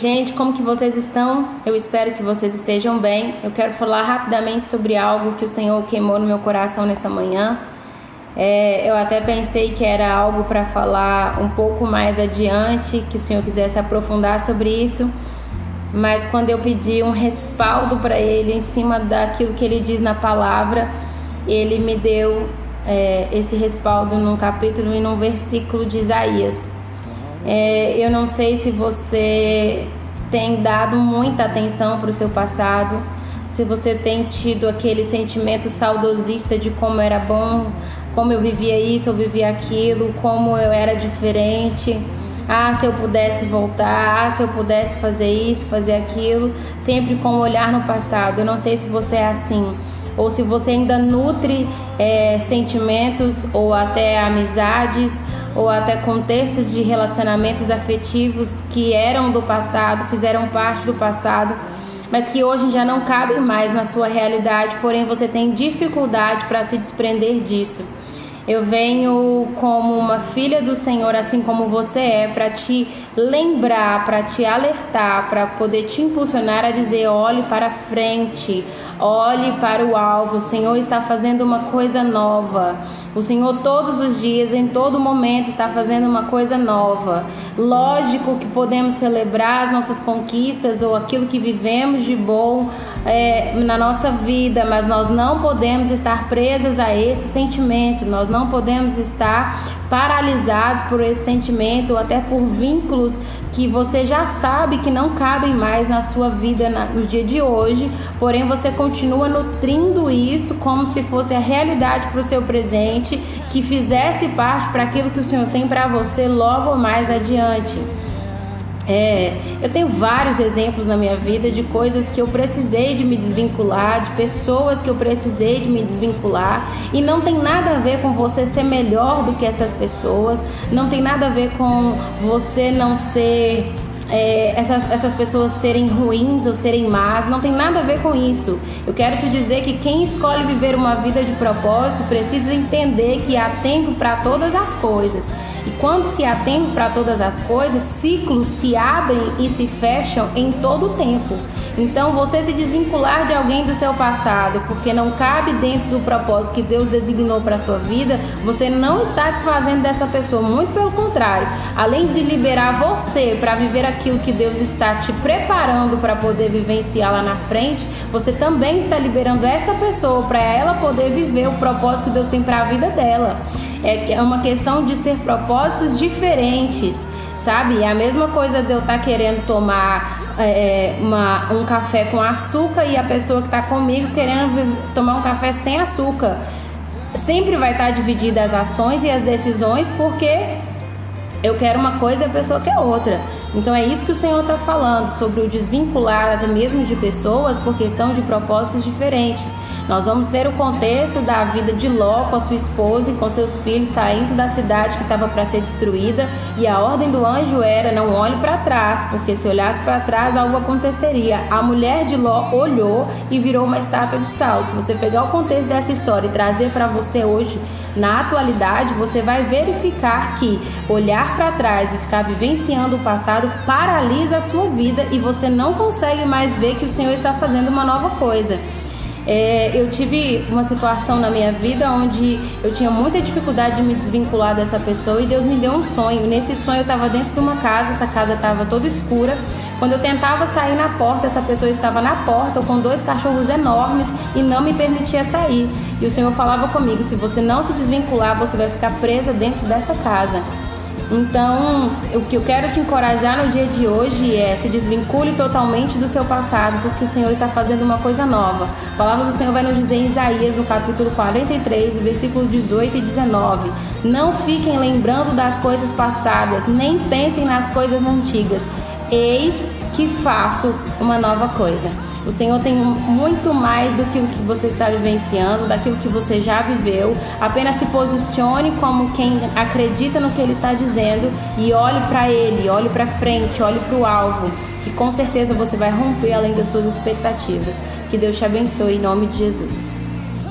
Gente, como que vocês estão? Eu espero que vocês estejam bem. Eu quero falar rapidamente sobre algo que o Senhor queimou no meu coração nessa manhã. É, eu até pensei que era algo para falar um pouco mais adiante, que o Senhor quisesse aprofundar sobre isso, mas quando eu pedi um respaldo para Ele em cima daquilo que Ele diz na palavra, Ele me deu é, esse respaldo num capítulo e num versículo de Isaías. É, eu não sei se você tem dado muita atenção para o seu passado, se você tem tido aquele sentimento saudosista de como era bom, como eu vivia isso, eu vivia aquilo, como eu era diferente. Ah, se eu pudesse voltar, ah, se eu pudesse fazer isso, fazer aquilo, sempre com o olhar no passado. Eu não sei se você é assim ou se você ainda nutre é, sentimentos ou até amizades ou até contextos de relacionamentos afetivos que eram do passado, fizeram parte do passado, mas que hoje já não cabem mais na sua realidade, porém você tem dificuldade para se desprender disso. Eu venho como uma filha do Senhor, assim como você é, para te lembrar, para te alertar, para poder te impulsionar a dizer: olhe para frente, olhe para o alvo. O Senhor está fazendo uma coisa nova. O Senhor, todos os dias, em todo momento, está fazendo uma coisa nova. Lógico que podemos celebrar as nossas conquistas ou aquilo que vivemos de bom é, na nossa vida, mas nós não podemos estar presas a esse sentimento. Nós não podemos estar paralisados por esse sentimento ou até por vínculos que você já sabe que não cabem mais na sua vida no dia de hoje, porém você continua nutrindo isso como se fosse a realidade para o seu presente, que fizesse parte para aquilo que o Senhor tem para você logo mais adiante. É, eu tenho vários exemplos na minha vida de coisas que eu precisei de me desvincular, de pessoas que eu precisei de me desvincular, e não tem nada a ver com você ser melhor do que essas pessoas, não tem nada a ver com você não ser é, essa, essas pessoas serem ruins ou serem más, não tem nada a ver com isso. Eu quero te dizer que quem escolhe viver uma vida de propósito precisa entender que há tempo para todas as coisas. E quando se atende para todas as coisas, ciclos se abrem e se fecham em todo o tempo. Então, você se desvincular de alguém do seu passado, porque não cabe dentro do propósito que Deus designou para a sua vida, você não está desfazendo dessa pessoa, muito pelo contrário. Além de liberar você para viver aquilo que Deus está te preparando para poder vivenciar lá na frente, você também está liberando essa pessoa para ela poder viver o propósito que Deus tem para a vida dela. É, é uma questão de ser propósitos diferentes, sabe? É a mesma coisa de eu estar tá querendo tomar é, é, uma, um café com açúcar e a pessoa que está comigo querendo tomar um café sem açúcar. Sempre vai estar tá dividida as ações e as decisões porque eu quero uma coisa e a pessoa quer outra. Então é isso que o Senhor está falando sobre o desvincular até mesmo de pessoas por questão de propósitos diferentes. Nós vamos ter o contexto da vida de Ló com a sua esposa e com seus filhos saindo da cidade que estava para ser destruída, e a ordem do anjo era: não olhe para trás, porque se olhasse para trás algo aconteceria. A mulher de Ló olhou e virou uma estátua de sal. Se você pegar o contexto dessa história e trazer para você hoje, na atualidade, você vai verificar que olhar para trás e ficar vivenciando o passado paralisa a sua vida e você não consegue mais ver que o Senhor está fazendo uma nova coisa. É, eu tive uma situação na minha vida onde eu tinha muita dificuldade de me desvincular dessa pessoa e Deus me deu um sonho. Nesse sonho eu estava dentro de uma casa, essa casa estava toda escura. Quando eu tentava sair na porta, essa pessoa estava na porta com dois cachorros enormes e não me permitia sair. E o Senhor falava comigo: se você não se desvincular, você vai ficar presa dentro dessa casa. Então, o que eu quero te encorajar no dia de hoje é se desvincule totalmente do seu passado, porque o Senhor está fazendo uma coisa nova. A palavra do Senhor vai nos dizer em Isaías, no capítulo 43, do versículo 18 e 19: Não fiquem lembrando das coisas passadas, nem pensem nas coisas antigas. Eis que faço uma nova coisa. O Senhor tem muito mais do que o que você está vivenciando, daquilo que você já viveu. Apenas se posicione como quem acredita no que Ele está dizendo e olhe para Ele, olhe para frente, olhe para o alvo, que com certeza você vai romper além das suas expectativas. Que Deus te abençoe em nome de Jesus.